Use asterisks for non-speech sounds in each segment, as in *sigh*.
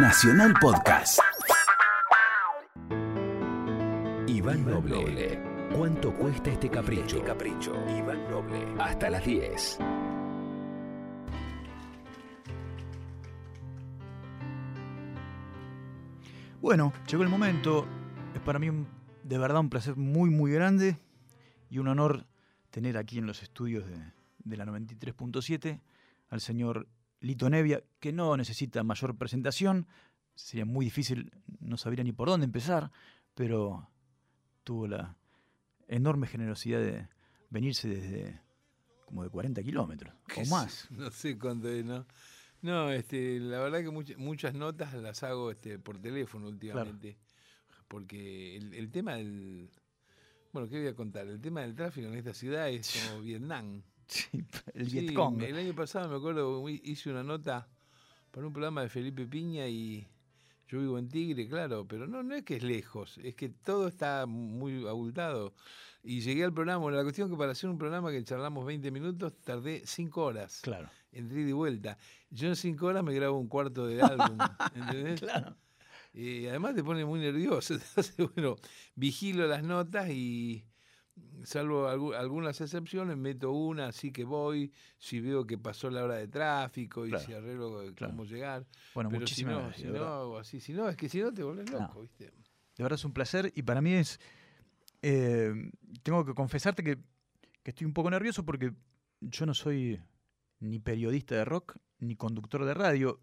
Nacional Podcast. Iván Noble. ¿Cuánto cuesta este capricho? capricho. Iván Noble. Hasta las 10. Bueno, llegó el momento. Es para mí un- de verdad un placer muy, muy grande y un honor tener aquí en los estudios de, de la 93.7 al señor Lito Nevia, que no necesita mayor presentación. Sería muy difícil, no sabría ni por dónde empezar, pero tuvo la enorme generosidad de venirse desde como de 40 kilómetros ¿Qué *laughs* o más. No sé cuánto es, ¿no? No, este, la verdad que much- muchas notas las hago este, por teléfono últimamente. Porque el, el tema del. Bueno, ¿qué voy a contar? El tema del tráfico en esta ciudad es como Vietnam. Sí, el Sí, Vietcong. El año pasado me acuerdo, hi- hice una nota para un programa de Felipe Piña y yo vivo en Tigre, claro, pero no, no es que es lejos, es que todo está muy abultado. Y llegué al programa, bueno, la cuestión es que para hacer un programa que charlamos 20 minutos, tardé 5 horas Claro. entre ida y vuelta. Yo en 5 horas me grabo un cuarto de álbum, *laughs* ¿entendés? Claro. Y además te pone muy nervioso. *laughs* Entonces, bueno, vigilo las notas y salvo algu- algunas excepciones, meto una, así que voy, si veo que pasó la hora de tráfico y Claro, si arreglo eh, claro. cómo llegar. Bueno, Pero si muchísimas no, gracias. si de no, así. Si no, es que si no te volvés No. loco, ¿viste? De verdad es un placer y para mí es... eh, tengo que confesarte que, que estoy un poco nervioso porque yo no soy ni periodista de rock ni conductor de radio.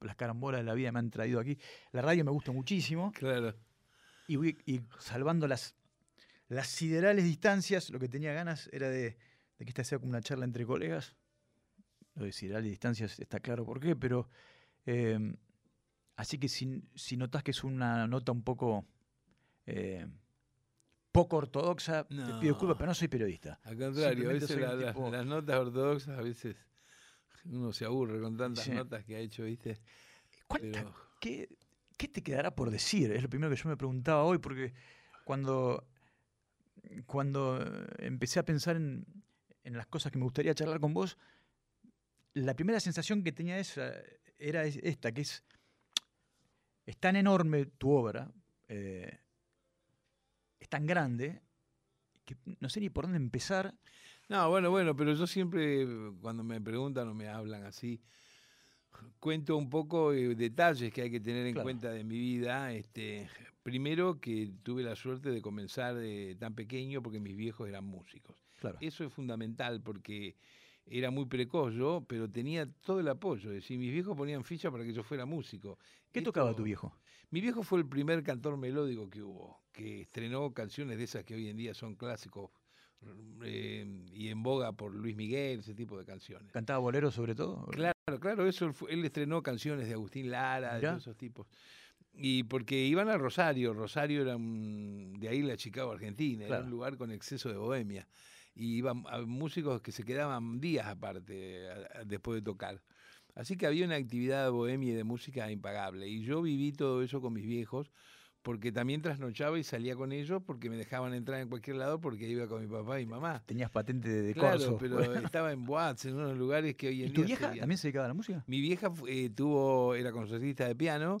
Las carambolas de la vida me han traído aquí. La radio me gusta muchísimo Claro. y, voy- y salvando las, las siderales distancias, lo que tenía ganas era de, de que esta sea como una charla entre colegas. Lo de siderales distancias está claro por qué, pero... eh, así que si, si notas que es una nota un poco... eh, poco ortodoxa, te pido disculpas, pero no soy periodista. Al contrario, a veces la- las- tipo- las notas ortodoxas, a veces uno se aburre con tantas Sí. notas que ha hecho, ¿viste? ¿Cuánta- Pero- qué, qué te quedará por decir? Es lo primero que yo me preguntaba hoy, porque cuando, cuando eh, empecé a pensar en, en las cosas que me gustaría charlar con vos, la primera sensación que tenía esa, era es- esta, que es, es tan enorme tu obra, eh, es tan grande, que no sé ni por dónde empezar. No, bueno, bueno, pero yo siempre, cuando me preguntan o me hablan así, cuento un poco eh, detalles que hay que tener en Claro. cuenta de mi vida. Este, primero que tuve la suerte de comenzar de tan pequeño porque mis viejos eran músicos. Claro. Eso es fundamental porque era muy precoz yo, pero tenía todo el apoyo. Es decir, mis viejos ponían ficha para que yo fuera músico. ¿Qué tocaba tu viejo? Mi viejo fue el primer cantor melódico que hubo, que estrenó canciones de esas que hoy en día son clásicos eh, y en boga por Luis Miguel, ese tipo de canciones. ¿Cantaba bolero sobre todo? Claro, claro, eso él, estrenó canciones de Agustín Lara, de Mirá. todos esos tipos. Y porque iban a Rosario, Rosario era un- de ahí la Chicago, Argentina, era un lugar con exceso de bohemia. Y iban a músicos que se quedaban días aparte a- a- después de tocar. Así que había una actividad bohemia y de música impagable. Y yo viví todo eso con mis viejos, porque también trasnochaba y salía con ellos porque me dejaban entrar en cualquier lado porque iba con mi papá y mamá. Tenías patente de, de Claro, corso. pero *laughs* estaba en boates, en unos lugares que hoy en ¿Y tu día vieja serían- también se dedicaba a la música? mi vieja eh, tuvo, era concertista de piano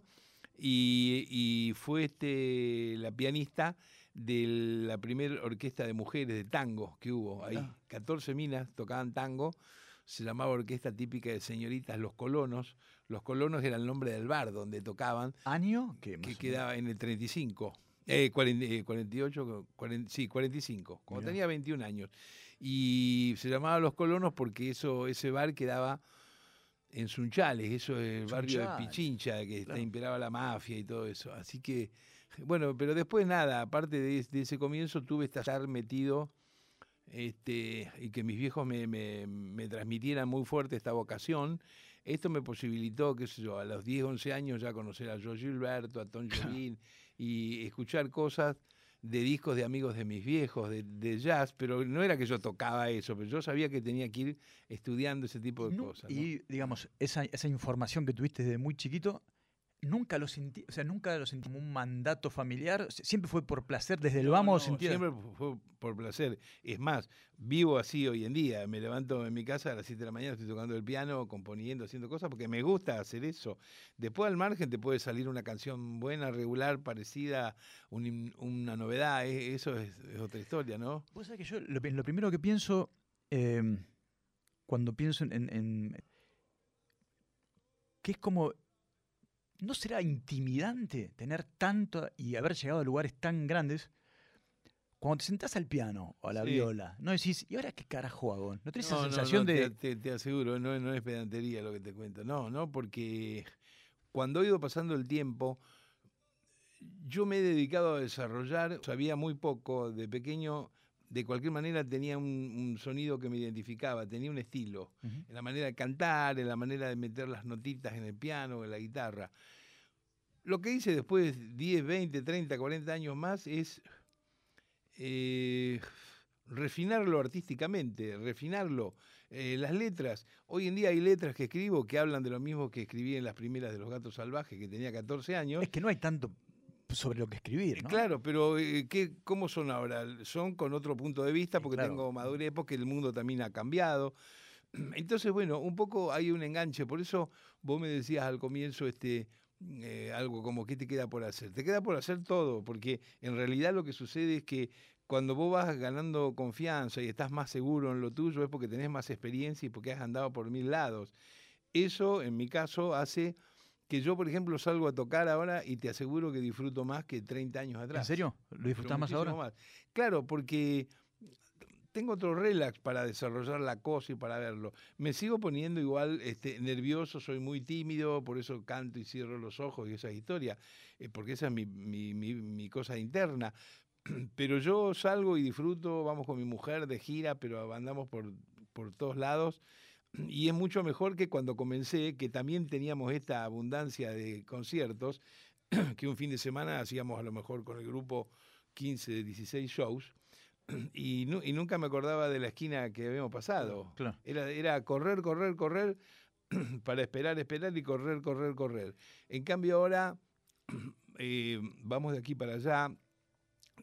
y, y fue este, la pianista de la primera orquesta de mujeres de tango que hubo ahí. Mirá. 14 minas tocaban tango, se llamaba Orquesta Típica de Señoritas Los Colonos. Los Colonos era el nombre del bar donde tocaban, ¿Año? ¿Qué más que quedaba en el 35. Eh, 40, eh, 48, 40, sí, 45, cuando Mirá. tenía 21 años. Y se llamaba Los Colonos porque eso, ese bar quedaba en Sunchales, eso es el barrio de Pichincha, que claro. imperaba la mafia y todo eso. Así que, bueno, pero después nada, aparte de, de ese comienzo, tuve que estar metido este, y que mis viejos me, me- me transmitieran muy fuerte esta vocación. Esto me posibilitó, qué sé yo, a los 10, 11 años ya conocer a Joe Gilberto, a Tom *laughs* Jobim y escuchar cosas de discos de amigos de mis viejos, de, de jazz, pero no era que yo tocaba eso, pero yo sabía que tenía que ir estudiando ese tipo de No, cosas. ¿no? Y, digamos, esa, esa información que tuviste desde muy chiquito, nunca lo sentí, o sea, nunca lo sentí como un mandato familiar, siempre fue por placer, desde el No, vamos no, sentía- Siempre fue por placer. Es más, vivo así hoy en día. Me levanto en mi casa a las 7 de la mañana, estoy tocando el piano, componiendo, haciendo cosas, porque me gusta hacer eso. Después al margen te puede salir una canción buena, regular, parecida, un una novedad. e- Eso es, es otra historia, ¿no? Vos sabés que yo lo, lo primero que pienso eh, cuando pienso en, en- en- que es como ¿no será intimidante tener tanto y haber llegado a lugares tan grandes? Cuando te sentás al piano o a la Sí. viola, no decís, ¿y ahora qué carajo hago? ¿No tenés No, esa sensación no, de. Te, te- te aseguro, no, no es pedantería lo que te cuento. No, no, porque cuando he ido pasando el tiempo, yo me he dedicado a desarrollar, sabía muy poco, de pequeño, de cualquier manera tenía un, un sonido que me identificaba, tenía un estilo, en la manera de cantar, en la manera de meter las notitas en el piano, en la guitarra. Lo que hice después, 10, 20, 30, 40 años más, es eh, refinarlo artísticamente, refinarlo. Eh, las letras, hoy en día hay letras que escribo que hablan de lo mismo que escribí en las primeras de Los Gatos Salvajes, que tenía 14 años. Es que no hay tanto sobre lo que escribir, ¿no? Claro, pero eh, ¿qué, ¿cómo son ahora? Son con otro punto de vista, porque claro. tengo madurez, porque el mundo también ha cambiado. *clears throat* Entonces, bueno, un poco hay un enganche. Por eso vos me decías al comienzo este eh, algo como ¿qué te queda por hacer? Te queda por hacer todo, porque en realidad lo que sucede es que cuando vos vas ganando confianza y estás más seguro en lo tuyo es porque tenés más experiencia y porque has andado por mil lados. Eso, en mi caso, hace que yo, por ejemplo, salgo a tocar ahora y te aseguro que disfruto más que 30 años atrás. ¿En serio? ¿Lo disfrutás más ahora? más. Claro, porque tengo otro relax para desarrollar la cosa y para verlo. Me sigo poniendo igual este, nervioso, soy muy tímido, por eso canto y cierro los ojos y esa historia, eh, porque esa es mi, mi- mi- mi cosa interna. *clears throat* Pero yo salgo y disfruto, vamos con mi mujer de gira, pero andamos por, por todos lados. Y es mucho mejor que cuando comencé, que también teníamos esta abundancia de conciertos, *clears throat* que un fin de semana hacíamos a lo mejor con el grupo 15, 16 shows, *clears throat* y, nu- y nunca me acordaba de la esquina que habíamos pasado. Claro. Era, era correr, correr, correr, *clears throat* para esperar, esperar y correr, correr, correr. En cambio ahora eh, vamos de aquí para allá,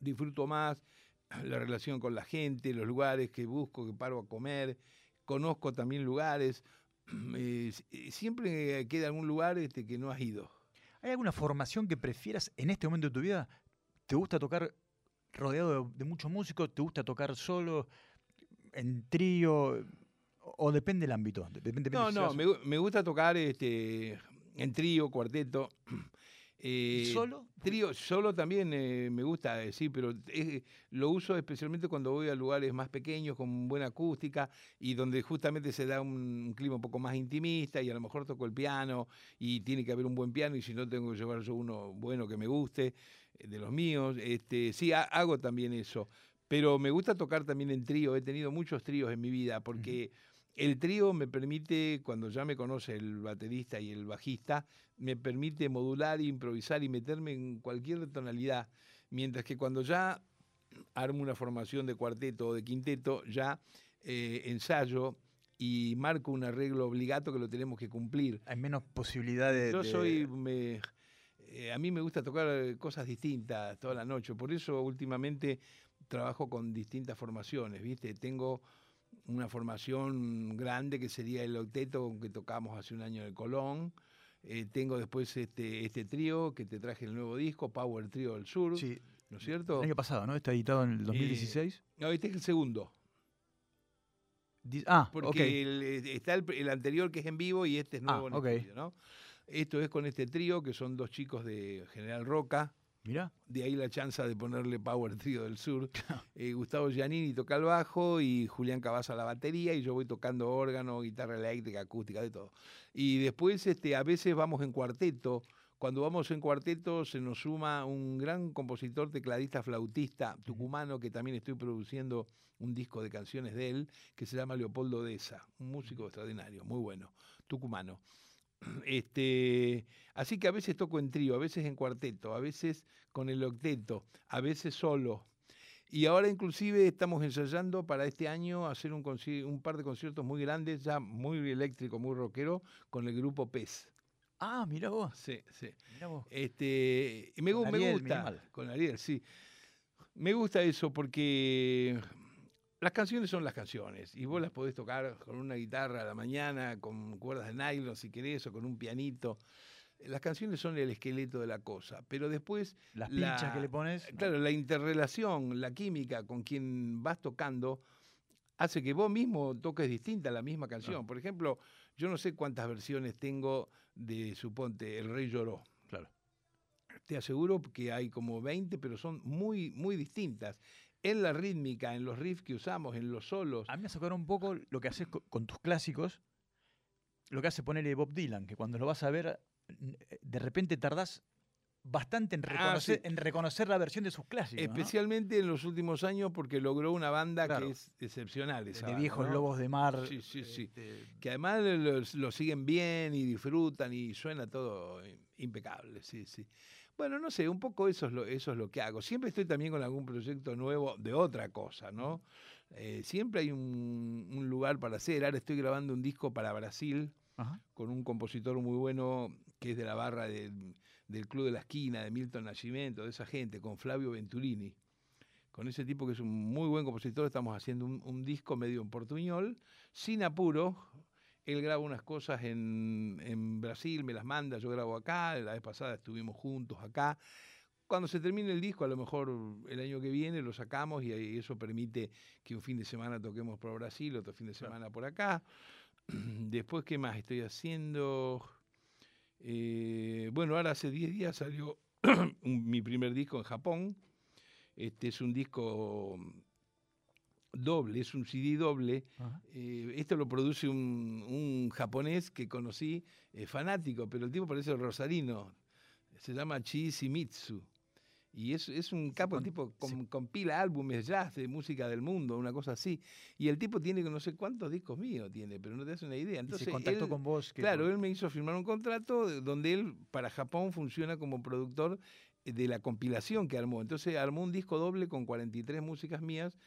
disfruto más la relación con la gente, los lugares que busco, que paro a comer, conozco también lugares. *clears throat* eh, eh, siempre queda algún lugar este, que no has ido. ¿Hay alguna formación que prefieras en este momento de tu vida? ¿Te gusta tocar rodeado de, de muchos músicos? ¿Te gusta tocar solo, en trío? ¿O depende del ámbito? Depende, No, no, me, me gusta tocar este, en trío, cuarteto. *clears throat* eh, ¿Solo? Trío, solo también eh, me gusta, eh, sí, pero lo uso especialmente cuando voy a lugares más pequeños, con buena acústica, y donde justamente se da un, un clima un poco más intimista, y a lo mejor toco el piano, y tiene que haber un buen piano, y si no tengo que llevar yo uno bueno que me guste, eh, de los míos. Este, sí, ha- hago también eso. Pero me gusta tocar también en trío, he tenido muchos tríos en mi vida, porque el trío me permite, cuando ya me conoce el baterista y el bajista, me permite modular, improvisar y meterme en cualquier tonalidad. Mientras que cuando ya armo una formación de cuarteto o de quinteto, ya eh, ensayo y marco un arreglo obligato que lo tenemos que cumplir. Hay menos posibilidad de... Yo soy, me- eh, a mí me gusta tocar eh, cosas distintas toda la noche, por eso últimamente trabajo con distintas formaciones, ¿viste? Tengo una formación grande que sería el octeto con que tocamos hace un año en el Colón. Eh, tengo después este, este trío que te traje el nuevo disco, Power Trio del Sur, Sí, ¿no es cierto? el año pasado, ¿no? Está editado en el 2016. No, este es el segundo, Di- ah, porque el, eh, está el, el anterior que es en vivo y este es Ah, nuevo en ok. estudio, ¿no? Esto es con este trío que son dos chicos de General Roca, Mirá. de ahí la chance de ponerle Power Trio del Sur. *laughs* Eh, Gustavo Giannini toca el bajo y Julián Cabaza la batería y yo voy tocando órgano, guitarra eléctrica, acústica, de todo. Y después este, a veces vamos en cuarteto. Cuando vamos en cuarteto se nos suma un gran compositor, tecladista, flautista tucumano que también estoy produciendo un disco de canciones de él que se llama Leopoldo Deza, un músico extraordinario, muy bueno, tucumano. Este, así que a veces toco en trío, a veces en cuarteto, a veces con el octeto, a veces solo. Y ahora inclusive estamos ensayando para este año hacer un, un par de conciertos muy grandes, ya muy eléctrico, muy rockero, con el grupo PES. Ah, mira vos. Sí, sí. Mirá vos. Este, y me, Con me Ariel, gusta. Minimal. Con Ariel, sí. Me gusta eso porque las canciones son las canciones y vos las podés tocar con una guitarra a la mañana, con cuerdas de nylon si querés, o con un pianito. Las canciones son el esqueleto de la cosa, pero después Las la- pinchas que le pones. Claro, la interrelación, la química con quien vas tocando hace que vos mismo toques distinta la misma canción. Por ejemplo, yo no sé cuántas versiones tengo de, suponte, El Rey Lloró. Claro. Te aseguro que hay como 20, pero son muy, muy distintas. En la rítmica, en los riffs que usamos, en los solos. A mí me acordar un poco lo que haces co- con tus clásicos, lo que hace ponerle Bob Dylan, que cuando lo vas a ver, de repente tardás bastante en reconocer, Ah, sí. en reconocer la versión de sus clásicos. ¿no? Especialmente en los últimos años porque logró una banda Claro. que es excepcional. esa de banda, viejos ¿no? lobos de mar. Sí, sí, sí. este, Que además lo, lo siguen bien y disfrutan y suena todo impecable, sí, sí. Bueno, no sé, un poco eso es lo, eso es lo que hago. Siempre estoy también con algún proyecto nuevo de otra cosa, ¿no? Eh, siempre hay un, un lugar para hacer. Ahora estoy grabando un disco para Brasil ajá. con un compositor muy bueno que es de la barra del, del Club de la Esquina, de Milton Nascimento, de esa gente, con Flavio Venturini. Con ese tipo que es un muy buen compositor, estamos haciendo un, un disco medio en portuñol, sin apuro. Él graba unas cosas en, en Brasil, me las manda, yo grabo acá, la vez pasada estuvimos juntos acá. Cuando se termine el disco, a lo mejor el año que viene lo sacamos y eso permite que un fin de semana toquemos por Brasil, otro fin de semana por acá. *clears throat* Después, ¿qué más estoy haciendo? Eh, bueno, ahora hace 10 días salió *clears throat* mi primer disco en Japón. Este es un disco doble, es un CD doble. Eh, esto lo produce un, un japonés que conocí, eh, fanático, pero el tipo parece rosarino. Se llama Mitsu Y es, es un capo, el tipo sí. com- compila álbumes jazz de música del mundo, una cosa así. Y el tipo tiene no sé cuántos discos míos tiene, pero no te das una idea. Y Entonces, se contactó él- con vos. que Claro, él me hizo firmar un contrato de- donde él para Japón funciona como productor eh, de la compilación que armó. Entonces armó un disco doble con 43 músicas mías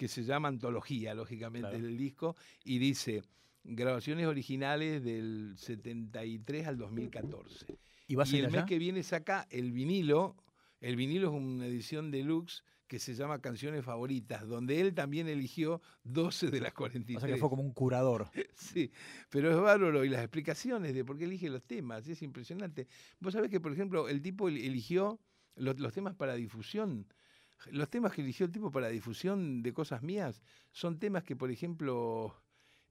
que se llama Antología, lógicamente, Claro. del disco, y dice grabaciones originales del 73 al 2014. ¿Y vas y el mes allá? que viene saca el vinilo. El vinilo es una edición deluxe que se llama Canciones Favoritas, donde él también eligió 12 de las 43. O sea que fue como un curador. *laughs* Sí, pero es bárbaro y las explicaciones de por qué elige los temas, es impresionante. Vos sabés que, por ejemplo, el tipo el- eligió los, los temas para difusión. Los temas que eligió el tipo para difusión de cosas mías son temas que, por ejemplo,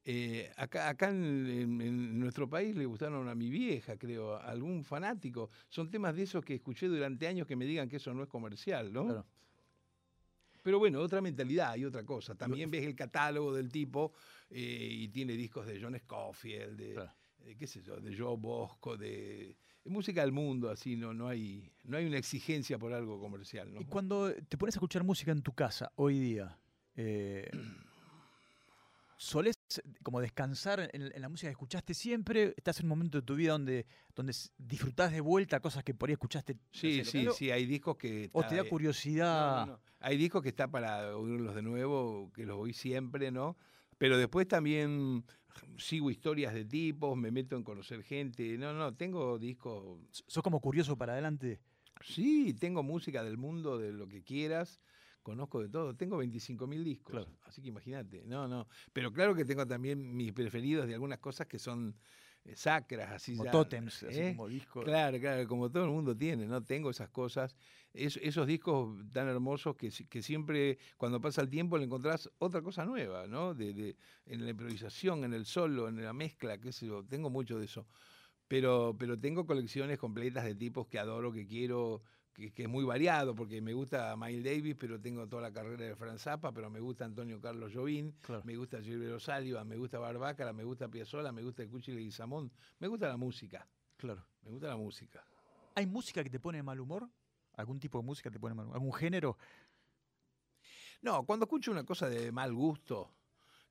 eh, acá, acá en, en- en nuestro país le gustaron a mi vieja, creo, a algún fanático. Son temas de esos que escuché durante años que me digan que eso no es comercial, ¿no? Claro. Pero bueno, otra mentalidad y otra cosa. También ves el catálogo del tipo eh, y tiene discos de John Scofield, de, Claro. De qué sé yo, de Joe Bosco, de, de música del mundo, así, no, no hay, no hay una exigencia por algo comercial, ¿no? Y cuando te pones a escuchar música en tu casa hoy día, eh, ¿solés como descansar en, en la música que escuchaste siempre? ¿Estás en un momento de tu vida donde, donde disfrutás de vuelta cosas que por ahí escuchaste? no Sí, sé, sí, sí, hay discos que... ¿O está, te da eh, curiosidad? No. Hay discos que está para oírlos de nuevo, que los oí siempre, ¿no? Pero después también sigo historias de tipos, me meto en conocer gente. No, no, tengo discos. ¿Sos como curioso para adelante? Sí, tengo música del mundo, de lo que quieras. Conozco de todo. Tengo 25 mil discos. Claro. Así que imagínate. No, no. Pero claro que tengo también mis preferidos de algunas cosas que son sacras, así Como ya, tótems, así ¿eh? como discos. Claro, claro, como todo el mundo tiene, ¿no? Tengo esas cosas, es- esos discos tan hermosos que, que siempre cuando pasa el tiempo le encontrás otra cosa nueva, ¿no? De, de- en la improvisación, en el solo, en la mezcla, qué sé yo, tengo mucho de eso. Pero, pero tengo colecciones completas de tipos que adoro, que quiero, que, que es muy variado, porque me gusta Miles Davis, pero tengo toda la carrera de Franz Zappa, pero me gusta Antonio Carlos Claro. me gusta Gilberto Saliva, me gusta Barbácara, me gusta Piazzolla, me gusta Cuchi Leguizamón, me gusta la música, claro. me gusta la música. ¿Hay música que te pone de mal humor? ¿Algún tipo de música te pone de mal humor? ¿Algún género? No, cuando escucho una cosa de mal gusto,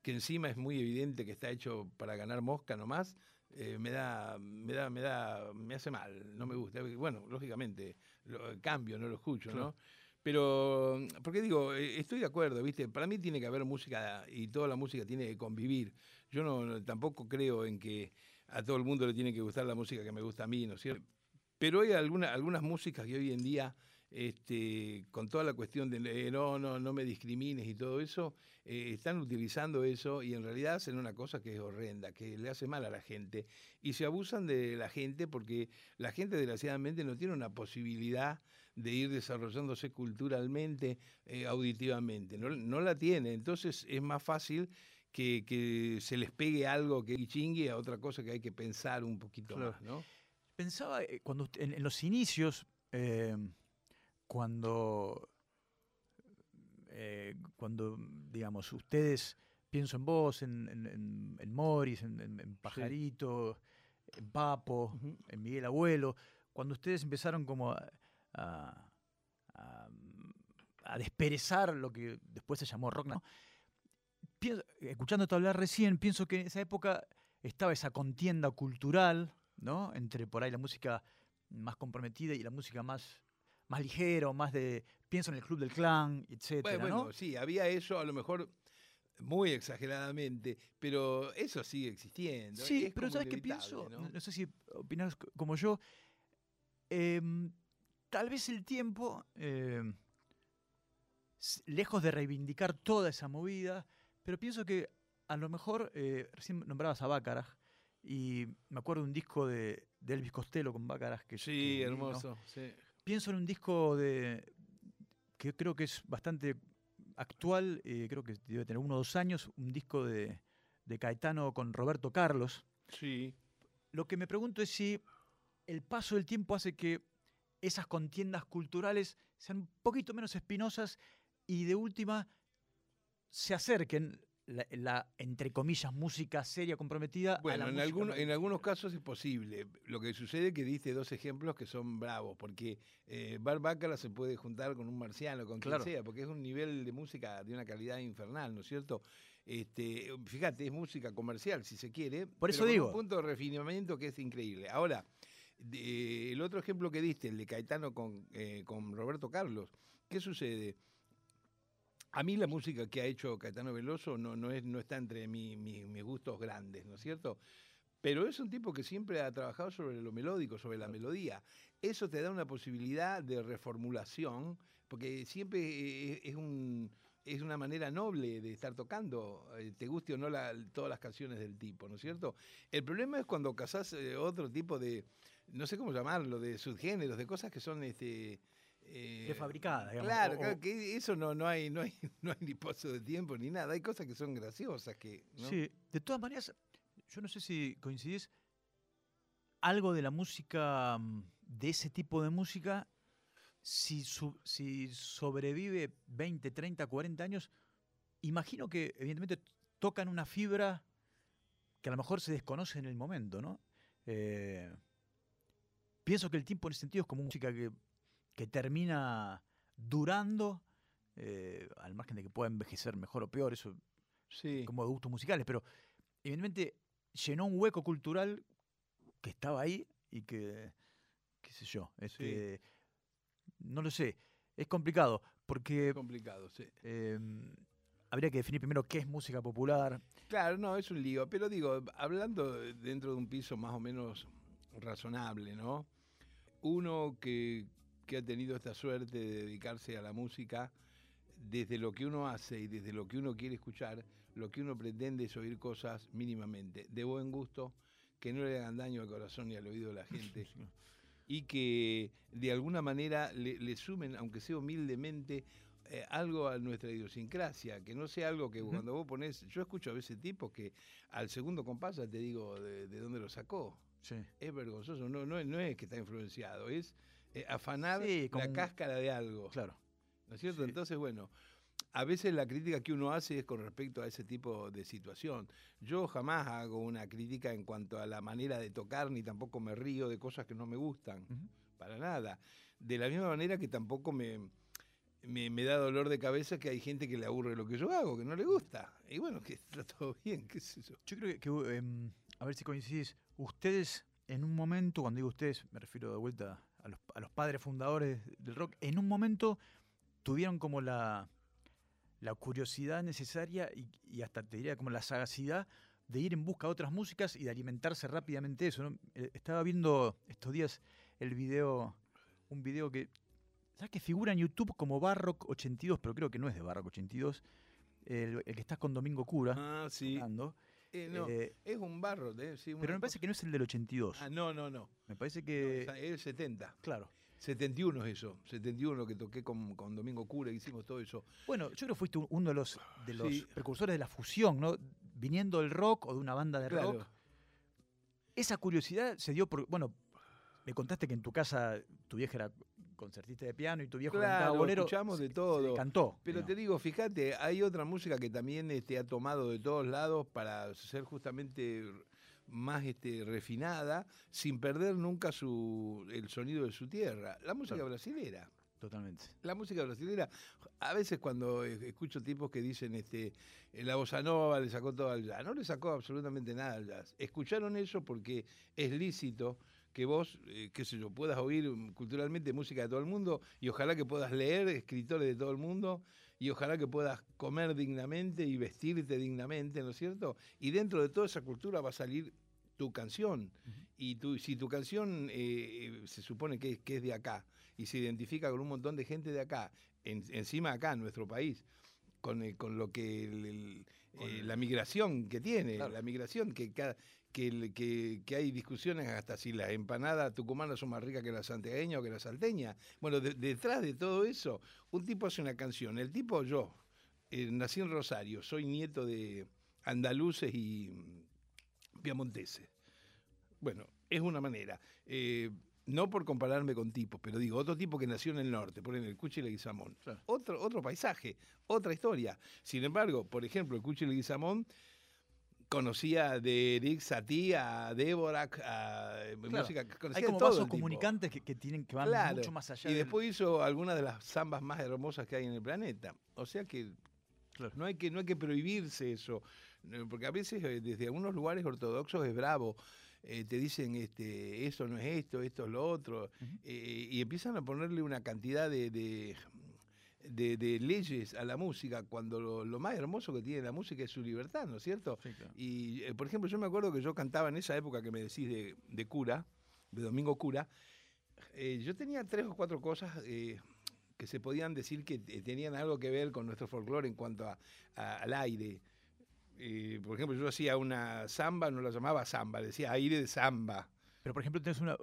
que encima es muy evidente que está hecho para ganar mosca nomás, eh, me da, me da, me da, me hace mal, no me gusta. Bueno, lógicamente, lo cambio, no lo escucho. ¿no? Pero, porque digo, eh, estoy de acuerdo, ¿viste? Para mí tiene que haber música y toda la música tiene que convivir. Yo no, no- tampoco creo en que a todo el mundo le tiene que gustar la música que me gusta a mí, ¿no es cierto? Pero hay alguna, algunas músicas que hoy en día este, con toda la cuestión de eh, no, no, no me discrimines y todo eso, eh, están utilizando eso y en realidad hacen una cosa que es horrenda, que le hace mal a la gente. Y se abusan de la gente porque la gente desgraciadamente no tiene una posibilidad de ir desarrollándose culturalmente, eh, auditivamente, no, no, la tiene. Entonces es más fácil que, que, se les pegue algo que chingue a otra cosa que hay que pensar un poquito más, ¿no? Pensaba cuando en, los inicios cuando, eh, cuando digamos, ustedes, pienso en vos, en, en, Morris, en, Pajarito, en Papo, en Miguel Abuelo, cuando ustedes empezaron como a, a, desperezar lo que después se llamó rock, ¿no? escuchándote hablar recién, pienso que en esa época estaba esa contienda cultural, ¿no? Entre por ahí la música más comprometida y la música más más ligero, más de. Pienso en el Club del Clan, etc. Bueno, sí, había eso, a lo mejor muy exageradamente, pero eso sigue existiendo. Sí, pero ¿sabes qué pienso? ¿no? sé si opinas como yo. Em, tal vez el tiempo, em, lejos de reivindicar toda esa movida, pero pienso que a lo mejor, eh, recién nombrabas a Baccarat, y me acuerdo de un disco de, Elvis Costello con Baccarat. Que, sí, hermoso. Sí pienso en un disco de que creo que es bastante actual, eh, creo que debe tener uno o dos años, un disco de, Caetano con Roberto Carlos. Sí. Lo que me pregunto es si el paso del tiempo hace que esas contiendas culturales sean un poquito menos espinosas y de última se acerquen la, entre comillas, música seria comprometida. Bueno, a en, en algunos casos es posible. Lo que sucede es que diste dos ejemplos que son bravos, porque eh, se puede juntar con un marciano, con quien sea, porque es un nivel de música de una calidad infernal, ¿no es cierto? Este, fíjate, es música comercial, si se quiere. Por eso digo. un punto de refinamiento que es increíble. Ahora, el otro ejemplo que diste, el de Caetano con, eh, con Roberto Carlos, ¿qué sucede? A mí la música que ha hecho Caetano Veloso no, no, es, no está entre mis gustos grandes, ¿no es cierto? Pero es un tipo que siempre ha trabajado sobre lo melódico, sobre la melodía. Eso te da una posibilidad de reformulación, porque siempre es, un, es una manera noble de estar tocando, eh, te guste o no todas las canciones del tipo, ¿no es cierto? El problema es cuando casás eh, otro tipo de, no sé cómo llamarlo, de subgéneros, de cosas que son... este eh, fabricada, digamos. Claro, que eso no, no, hay, no, hay, *laughs* no hay ni paso de tiempo ni nada. Hay cosas que son graciosas. que Sí, de todas maneras, yo no sé si coincidís, algo de la música, mm, de ese tipo de música, si, si sobrevive 20, 30, 40 años, imagino que evidentemente tocan una fibra que a lo mejor se desconoce en el momento, ¿no? Eh, pienso que el tiempo en ese sentido es como música que que termina durando, eh, al margen de que pueda envejecer mejor o peor, eso sí. como de gustos musicales, pero evidentemente llenó un hueco cultural que estaba ahí y que, qué sé yo, este, no lo sé, es complicado, porque... complicado, sí. Em, habría que definir primero qué es música popular. Claro, no, es un lío, pero digo, hablando dentro de un piso más o menos razonable, ¿no? Uno que, que ha tenido esta suerte de dedicarse a la música, desde lo que uno hace y desde lo que uno quiere escuchar, lo que uno pretende es oír cosas mínimamente de buen gusto, que no le hagan daño al corazón y al oído de la gente, *laughs* y que de alguna manera le, sumen, aunque sea humildemente, eh, algo a nuestra idiosincrasia, que no sea algo que cuando vos pones, yo escucho a veces tipos que al segundo compás te digo de, dónde lo sacó. Es vergonzoso, no, no, no es que está influenciado, es eh, afanar la cáscara de algo. Claro. ¿No es cierto? Entonces, bueno, a veces la crítica que uno hace es con respecto a ese tipo de situación. Yo jamás hago una crítica en cuanto a la manera de tocar, ni tampoco me río de cosas que no me gustan, para nada. De la misma manera que tampoco me, me, da dolor de cabeza que hay gente que le aburre lo que yo hago, que no le gusta. Y bueno, que *laughs* está todo bien, qué sé yo. Yo creo que, em, a ver si coincidís, ustedes en un momento, cuando digo ustedes, me refiero de vuelta a los, padres fundadores del rock, en un momento tuvieron como la, la curiosidad necesaria y, hasta te diría como la sagacidad de ir en busca de otras músicas y de alimentarse rápidamente eso. ¿no? Eh, Estaba viendo estos días el video, un video que, ¿sabes que figura en YouTube como Barrock 82, pero creo que no es de Barrock 82, el, el que está con Domingo Cura, Ah, sí. Eh, no, Eh, es un barro. eh, sí, pero me parece cosa- que no es el del 82. Ah, no, no, no. Me parece No, que... es el 70. claro. 71 es eso. 71 que toqué con, con Domingo Cura, hicimos todo eso. Bueno, yo creo que fuiste uno de los, de los Sí. precursores de la fusión, ¿no? Viniendo del rock o de una banda de Claro. rock. Esa curiosidad se dio por. Bueno, me contaste que en tu casa tu vieja era concertista de piano y tu viejo cantaba Claro, bolero. escuchamos de todo. cantó. Pero te digo, fíjate, hay otra música que también este, ha tomado de todos lados para ser justamente más este, refinada, sin perder nunca su, el sonido de su tierra. La música Claro. brasilera. Totalmente. La música brasilera, a veces cuando escucho tipos que dicen este eh, la bossa nova le sacó todo al jazz, no le sacó absolutamente nada al jazz. Escucharon eso porque es lícito que vos, eh, qué sé yo, puedas oír mm, culturalmente música de todo el mundo y ojalá que puedas leer escritores de todo el mundo y ojalá que puedas comer dignamente y vestirte dignamente, ¿no es cierto? Y dentro de toda esa cultura va a salir tu canción. Y tu, si tu canción eh, eh, se supone que, es- que es de acá y se identifica con un montón de gente de acá, en- encima acá, en nuestro país, con, con lo que el- el- eh, la migración que tiene, Claro. la migración que, ca- que, el- que, que hay discusiones hasta si las empanadas tucumanas son más ricas que las santiagueñas o que las salteñas. Bueno, de- detrás de todo eso, un tipo hace una canción. El tipo, yo, eh, nací en Rosario, soy nieto de andaluces y piamonteses. Bueno, es una manera. Eh, no por compararme con tipos, pero digo, otro tipo que nació en el norte, por ejemplo, el Cuchi Leguizamón. Claro. Otro, otro paisaje, otra historia. Sin embargo, por ejemplo, el Cuchi Leguizamón conocía de Eric Satie a Débora, a eh, música, conocía Hay como todo vasos comunicantes que, que tienen que van Claro. mucho más allá Y del- después hizo algunas de las zambas más hermosas que hay en el planeta. O sea que Claro. no hay que, no hay que prohibirse eso. Porque a veces eh, desde algunos lugares ortodoxos es bravo. Eh, te dicen este, eso no es esto, esto es lo otro. Eh, y empiezan a ponerle una cantidad de, de, de- de leyes a la música, cuando lo, lo más hermoso que tiene la música es su libertad, ¿no es cierto? Sí, claro. Y, eh, por ejemplo, yo me acuerdo que yo cantaba en esa época que me decís de, de cura, de Domingo Cura, eh, yo tenía tres o cuatro cosas eh, que se podían decir que tenían algo que ver con nuestro folclore en cuanto a- a- al aire. Eh, por ejemplo, yo hacía una samba, no la llamaba samba, decía aire de samba. Pero por ejemplo, tenés una.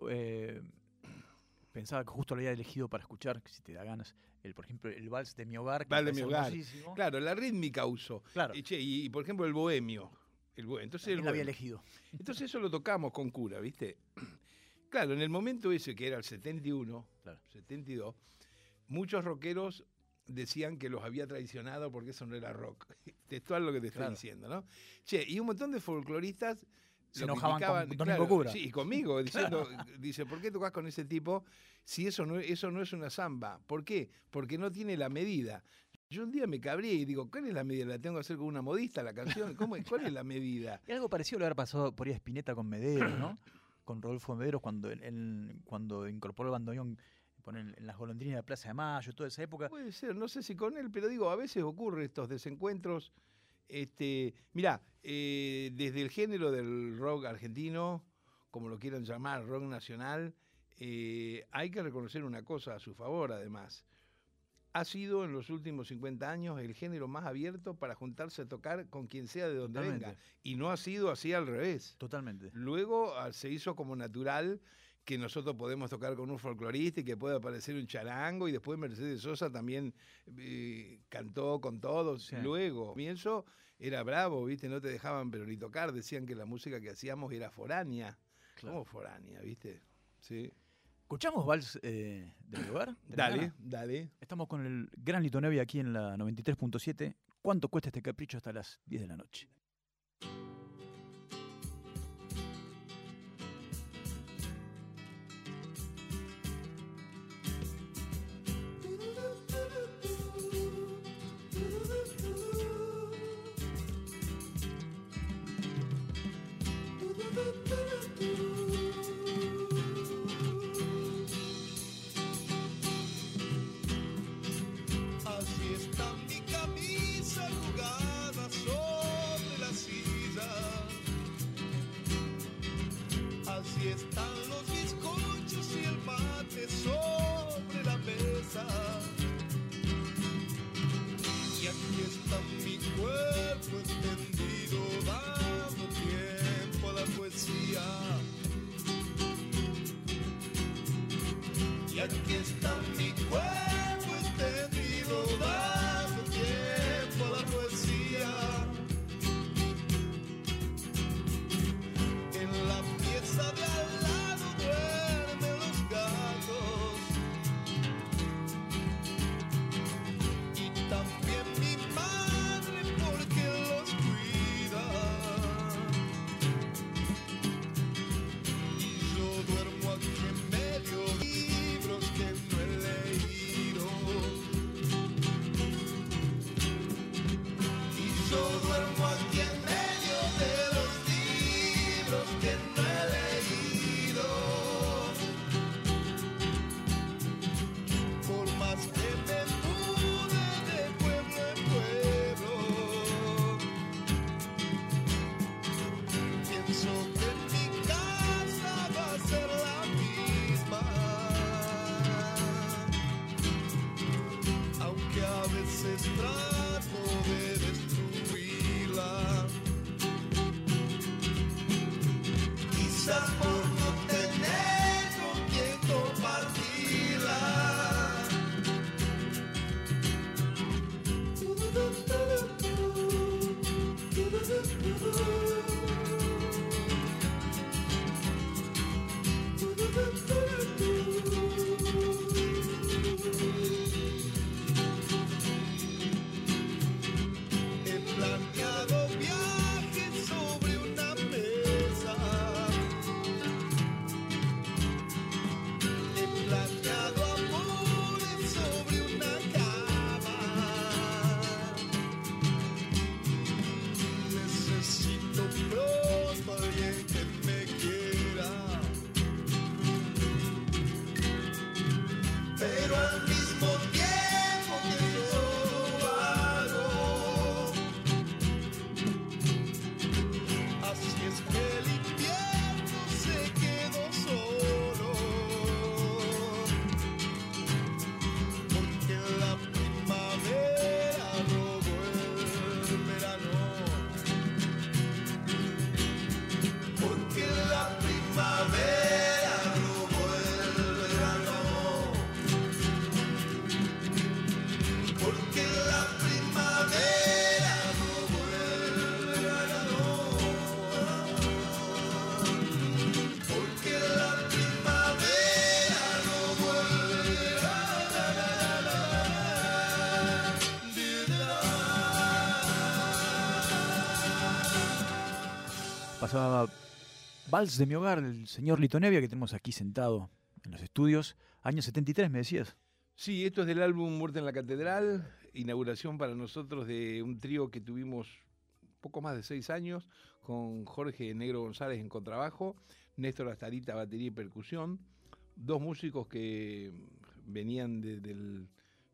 Pensaba que justo lo había elegido para escuchar, si te da ganas. El, por ejemplo, el vals de mi hogar. que de mi hogar. Claro, la rítmica uso. Claro. Y, che, y- y, por ejemplo, el bohemio. El bohemio. Entonces, el lo había elegido. *laughs* Entonces eso lo tocamos con cura, ¿viste? *clears throat* Claro, en el momento ese que era el 71, Claro. 72, muchos rockeros decían que los había traicionado porque eso no era rock. *laughs* Textual lo que te estoy diciendo, ¿no? Che, y un montón de folcloristas Se enojaban con Domingo. Sí, y conmigo, *laughs* diciendo, dice, ¿por qué tocas con ese tipo si eso no, eso no es una samba? ¿Por qué? Porque no tiene la medida. Yo un día me cabré y digo, ¿cuál es la medida? ¿La tengo que hacer con una modista la canción? ¿Cómo, es- ¿Cuál es la medida? *laughs* Y algo parecido lo haber pasado por ahí a Spinetta con Mederos, ¿no? *coughs* Con Rodolfo Mederos cuando, él- cuando incorporó el bandoneón ponen en las golondrinas de la Plaza de Mayo, toda esa época. Puede ser, no sé si con él, pero digo, a veces ocurre estos desencuentros. Este, mirá, eh, desde el género del rock argentino, como lo quieran llamar, rock nacional, eh, hay que reconocer una cosa a su favor, además. Ha sido en los últimos 50 años el género más abierto para juntarse a tocar con quien sea de donde Totalmente. venga. Y no ha sido así al revés. Totalmente. Luego ah, se hizo como natural que nosotros podemos tocar con un folclorista y que puede aparecer un charango y después Mercedes Sosa también eh, cantó con todos. Sí. Luego, comienzo era bravo, ¿viste? No te dejaban pero ni tocar, decían que la música que hacíamos era foránea. Claro. ¿Cómo foránea, viste? Sí. ¿Escuchamos Vals eh, de mi hogar? de Dale, dale. Estamos con el gran Lito Nevi aquí en la 93.7. ¿Cuánto cuesta este capricho hasta las 10 de la noche? Y aquí Pasaba Vals de mi hogar, el señor Lito Nevia, que tenemos aquí sentado en los estudios. Año 73, me decías. Sí, esto es del álbum Muerte en la Catedral, inauguración para nosotros de un trío que tuvimos poco más de seis años, con Jorge Negro González en contrabajo, Néstor Astarita, batería y percusión, dos músicos que venían de- del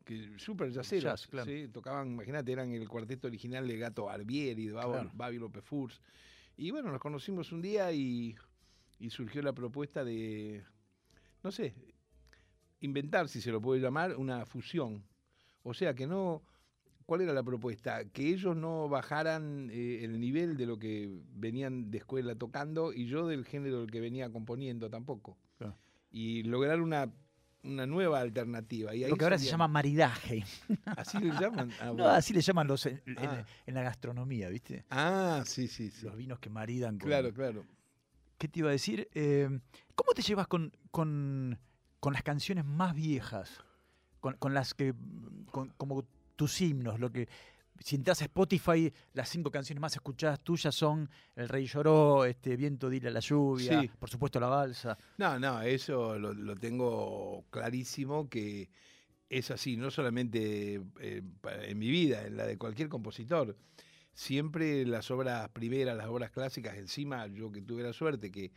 que super Jazz, claro. ¿sí? tocaban, imagínate, eran el cuarteto original de Gato Barbieri, de Babo- Claro. Babi López Furs. Y bueno, nos conocimos un día y, y surgió la propuesta de, no sé, inventar, si se lo puede llamar, una fusión. O sea, que no... ¿Cuál era la propuesta? Que ellos no bajaran eh, el nivel de lo que venían de escuela tocando y yo del género del que venía componiendo tampoco. Claro. Y lograr una, una nueva alternativa. Y ahí Lo que ahora se llama maridaje. *laughs* Así le llaman. Ah, No, así le llaman los en, Ah. en la gastronomía, ¿viste? Ah, sí, sí, sí. Los vinos que maridan con. Claro, claro. ¿Qué te iba a decir? Eh, ¿Cómo te llevas con, con, con las canciones más viejas? Con, con las que. como tus himnos, lo que. Si entras a Spotify, las cinco canciones más escuchadas tuyas son El Rey Lloró, este, Viento Dile a la Lluvia, Sí. por supuesto La Balsa. No, no, eso lo, lo tengo clarísimo que es así, no solamente eh, en mi vida, en la de cualquier compositor. Siempre las obras primeras, las obras clásicas, encima yo que tuve la suerte que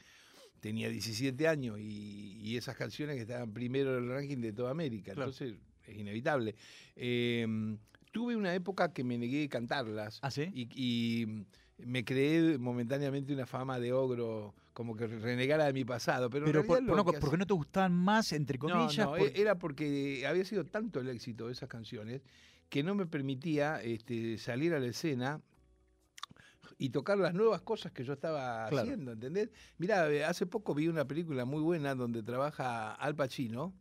tenía 17 años y, y esas canciones que estaban primero en el ranking de toda América, Claro. entonces es inevitable. Eh, tuve una época que me negué a cantarlas ¿Ah, sí? y, y me creé momentáneamente una fama de ogro, como que renegara de mi pasado. Pero, Pero por, por no, que porque no te gustaban más, entre no, comillas. no, por- e- era porque había sido tanto el éxito de esas canciones que no me permitía este, salir a la escena y tocar las nuevas cosas que yo estaba Claro. haciendo, ¿entendés? Mirá, eh, hace poco vi una película muy buena donde trabaja Al Pacino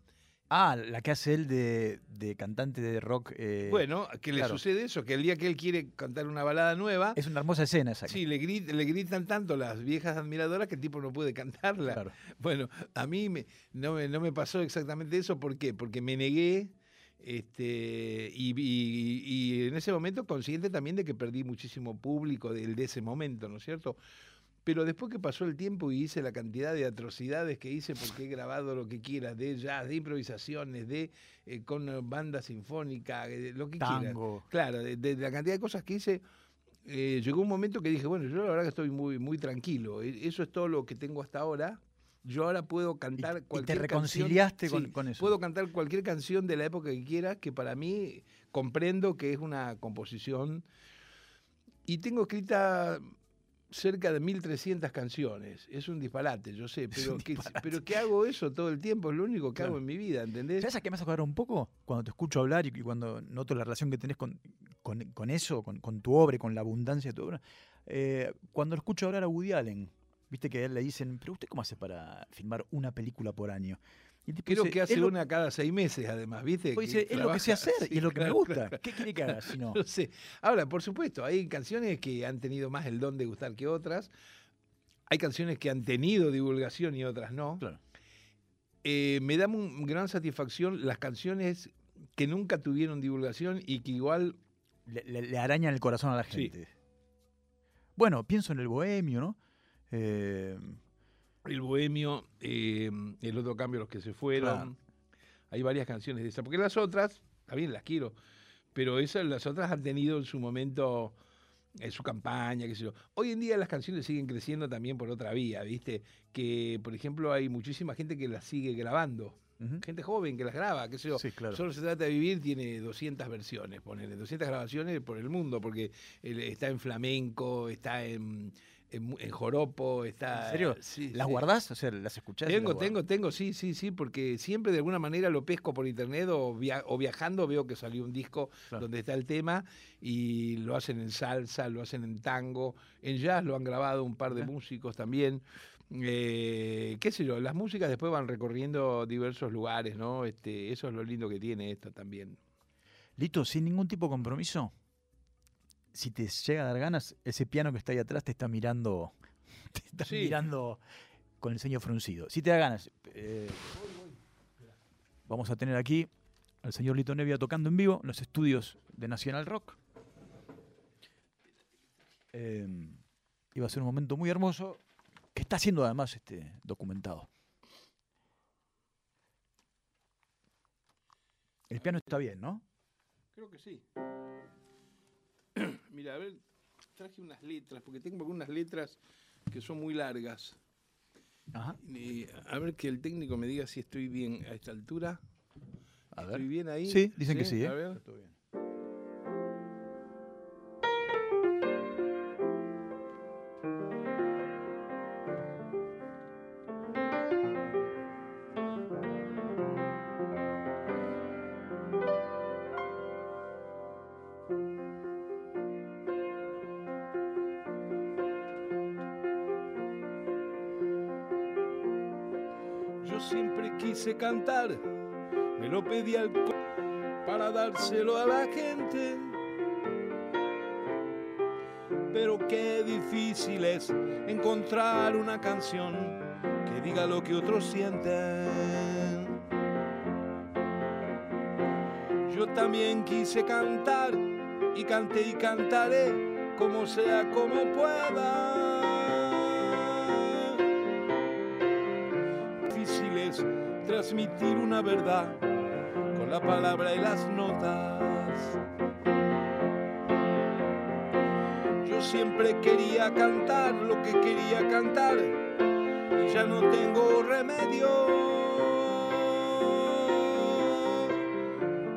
Ah, la que hace él de, de cantante de rock. eh, Bueno, que le claro. sucede eso, que el día que él quiere cantar una balada nueva, Es una hermosa escena esa. sí, le, grit- le gritan tanto las viejas admiradoras que el tipo no puede cantarla. Claro. *laughs* Bueno, a mí me- no, me, no me pasó exactamente eso. ¿Por qué? Porque me negué este, y, y- y en ese momento consciente también de que perdí muchísimo público del de ese momento, ¿no es cierto? Pero después que pasó el tiempo y hice la cantidad de atrocidades que hice, porque he grabado lo que quieras, de jazz, de improvisaciones, de eh, con eh, banda sinfónica, eh, lo que quieras. Tango. Claro, de, de la cantidad de cosas que hice, eh, llegó un momento que dije, bueno, yo la verdad que estoy muy, muy tranquilo. Eso es todo lo que tengo hasta ahora. Yo ahora puedo Y, cantar y te cualquier reconciliaste canción. con, Sí, con eso. Puedo cantar cualquier canción de la época que quiera, que para mí comprendo que es una composición. Y tengo escrita cerca de 1300 canciones. Es un disparate, yo sé, pero, que, pero que hago eso todo el tiempo, es lo único que Claro. hago en mi vida, ¿entendés? ¿Sabes a qué me hace acordar un poco? Cuando te escucho hablar y, y cuando noto la relación que tenés con, con, con eso, con, con tu obra con la abundancia de tu obra. Eh, cuando lo escucho hablar a Woody Allen, viste que a él le dicen, pero ¿usted cómo hace para filmar una película por año? Creo dice, que hace "Es lo- una cada seis meses, además, ¿viste? pues dice, es lo que sé hacer y es lo que me gusta. claro. ¿Qué quiere que haga si no? *laughs* No sé. Ahora, por supuesto, hay canciones que han tenido más el don de gustar que otras. Hay canciones que han tenido divulgación y otras no. Eh, me da un gran satisfacción las canciones que nunca tuvieron divulgación y que igual Le, le- le arañan el corazón a la Sí. gente. Bueno, pienso en el bohemio, ¿no? Eh, el bohemio, eh, el otro cambio, los que se fueron. Claro. Hay varias canciones de esas. Porque las otras, también las quiero, pero esas, las otras han tenido en su momento en su campaña, qué sé yo. Hoy en día las canciones siguen creciendo también por otra vía, ¿viste? Que, por ejemplo, hay muchísima gente que las sigue grabando. Gente joven que las graba, qué sé yo. Sí, claro. Solo se trata de vivir, tiene 200 versiones, ponele, 200 grabaciones por el mundo, porque él está en flamenco, está en, en, joropo, está... ¿En serio? Sí, ¿Las sí. guardás? O sea, ¿las escuchás? las Tengo, tengo, tengo, sí, sí, sí, porque siempre de alguna manera lo pesco por internet o, via- o viajando veo que salió un disco Claro. donde está el tema y lo hacen en salsa, lo hacen en tango, en jazz lo han grabado un par de músicos también. Eh, qué sé yo, las músicas después van recorriendo diversos lugares, ¿no? Este, eso es lo lindo que tiene esto también. Lito, sin ningún tipo de compromiso, si te llega a dar ganas, ese piano que está ahí atrás te está mirando, *laughs* te está Sí. mirando con el ceño fruncido. Si te da ganas, eh, vamos a tener aquí al señor Lito Nevia tocando en vivo en los estudios de Nacional Rock. Eh, iba a ser un momento muy hermoso que está siendo además este, documentado. El piano está bien, ¿no? Creo que sí. *clears throat* Mira, a ver, traje unas letras, porque tengo algunas letras que son muy largas. Ajá. Y a ver que el técnico me diga si estoy bien a esta altura. A ver. ¿Estoy bien ahí? Sí, dicen que sí, ¿eh? A ver. Yo quise cantar, me lo pedí al para dárselo a la gente. Pero qué difícil es encontrar una canción que diga lo que otros sienten. Yo también quise cantar y canté y cantaré como sea como pueda. Transmitir una verdad con la palabra y las notas. Yo siempre quería cantar lo que quería cantar y ya no tengo remedio.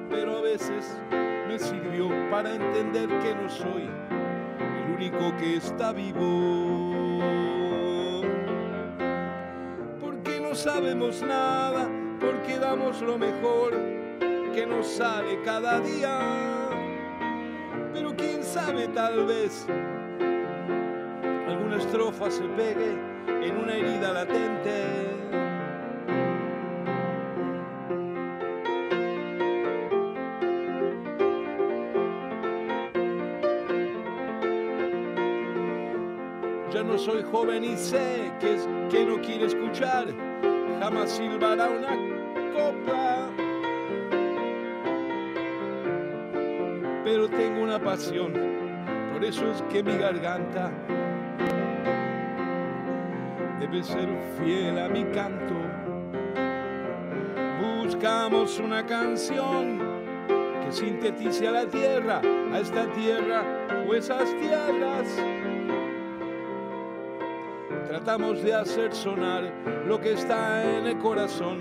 Pero a veces me sirvió para entender que no soy el único que está vivo porque no sabemos nada, que damos lo mejor que nos sale cada día. Pero quién sabe, tal vez alguna estrofa se pegue en una herida latente. Ya no soy joven y sé que no quiere escuchar, jamás silbará una pasión, por eso es que mi garganta debe ser fiel a mi canto. Buscamos una canción que sintetice a la tierra, a esta tierra o esas tierras. Tratamos de hacer sonar lo que está en el corazón,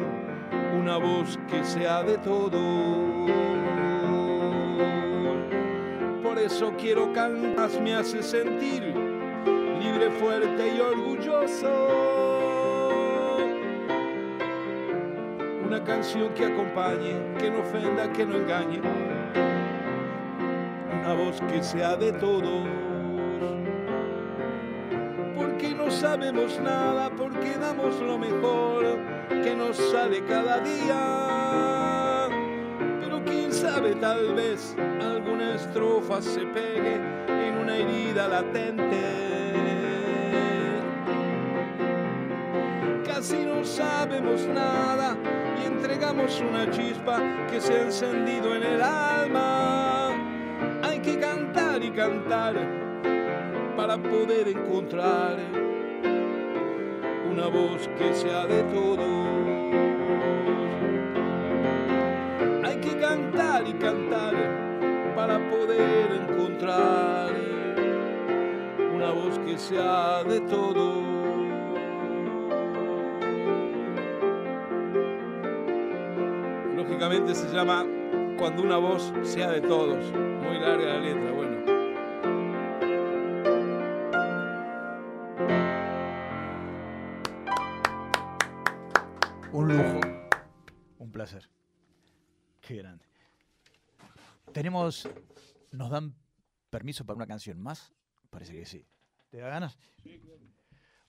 una voz que sea de todo. Eso quiero cantar, me hace sentir libre, fuerte y orgulloso. Una canción que acompañe, que no ofenda, que no engañe. Una voz que sea de todos. Porque no sabemos nada, porque damos lo mejor que nos sale cada día. Pero quién sabe, tal vez estrofa se pegue en una herida latente. Casi no sabemos nada y entregamos una chispa que se ha encendido en el alma. Hay que cantar y cantar para poder encontrar una voz que sea de todos. Para poder encontrar una voz que sea de todos. Lógicamente se llama Cuando una voz sea de todos. Muy larga la letra, Tenemos. ¿Nos dan permiso para una canción más? Parece que sí. ¿Te da ganas?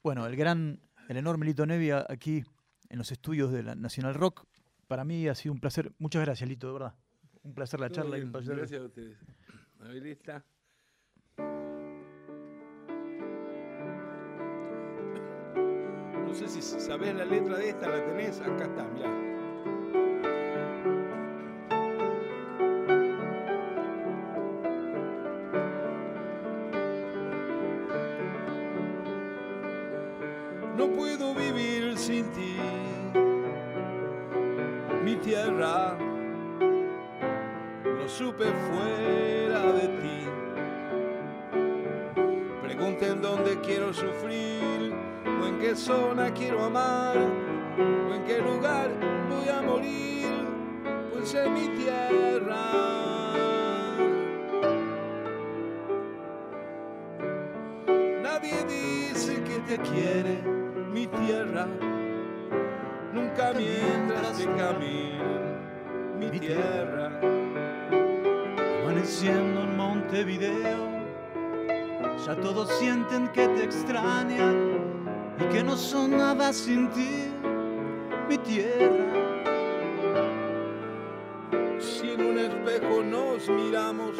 Bueno, el gran, el enorme Lito Nevia aquí en los estudios de la Nacional Rock. Para mí ha sido un placer. Muchas gracias, Lito, de verdad. Un placer la Todo charla. y bien, placer- Gracias a ustedes. No sé si sabés la letra de esta, la tenés, acá está, mirá. Te quiere mi tierra, nunca mientras te camine mi tierra. Amaneciendo en Montevideo, ya todos sienten que te extrañan y que no son nada sin ti, mi tierra. Si en un espejo nos miramos,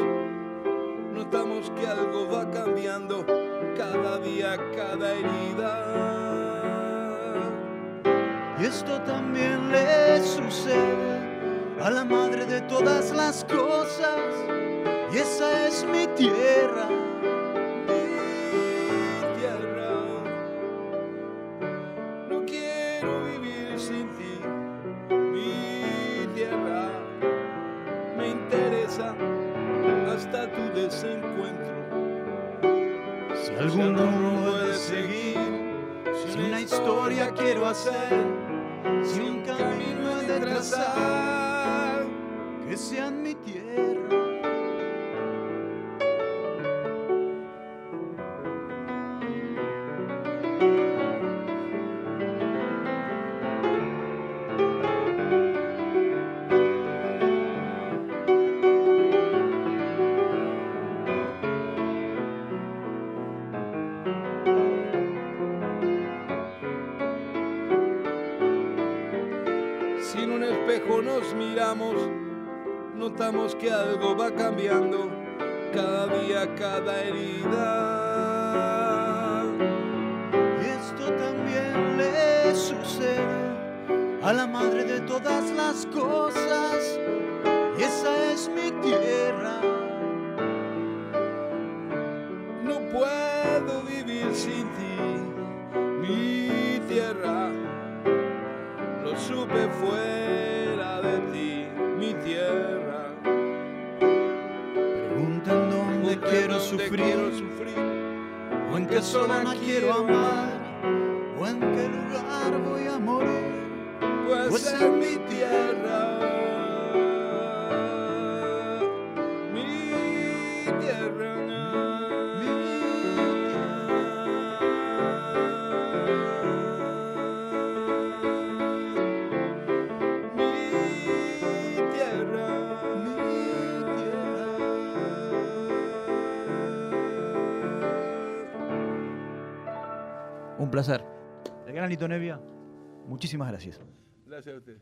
notamos que algo va cambiando cada día, cada herida. Y esto también le sucede a la madre de todas las cosas, y esa es mi tierra. Si en un espejo nos miramos, notamos que algo va cambiando cada día, cada herida. Y Esto también le sucede a la madre de todas las cosas, y esa es mi tierra. Supe fuera de ti, mi tierra. Preguntan dónde quiero ¿Dónde sufrir, quiero sufrir, o en qué zona quiero amar, o en qué lugar voy a morir. pues Pues en mi tierra. Un placer. El gran Lito Nevia, muchísimas gracias. Gracias a usted.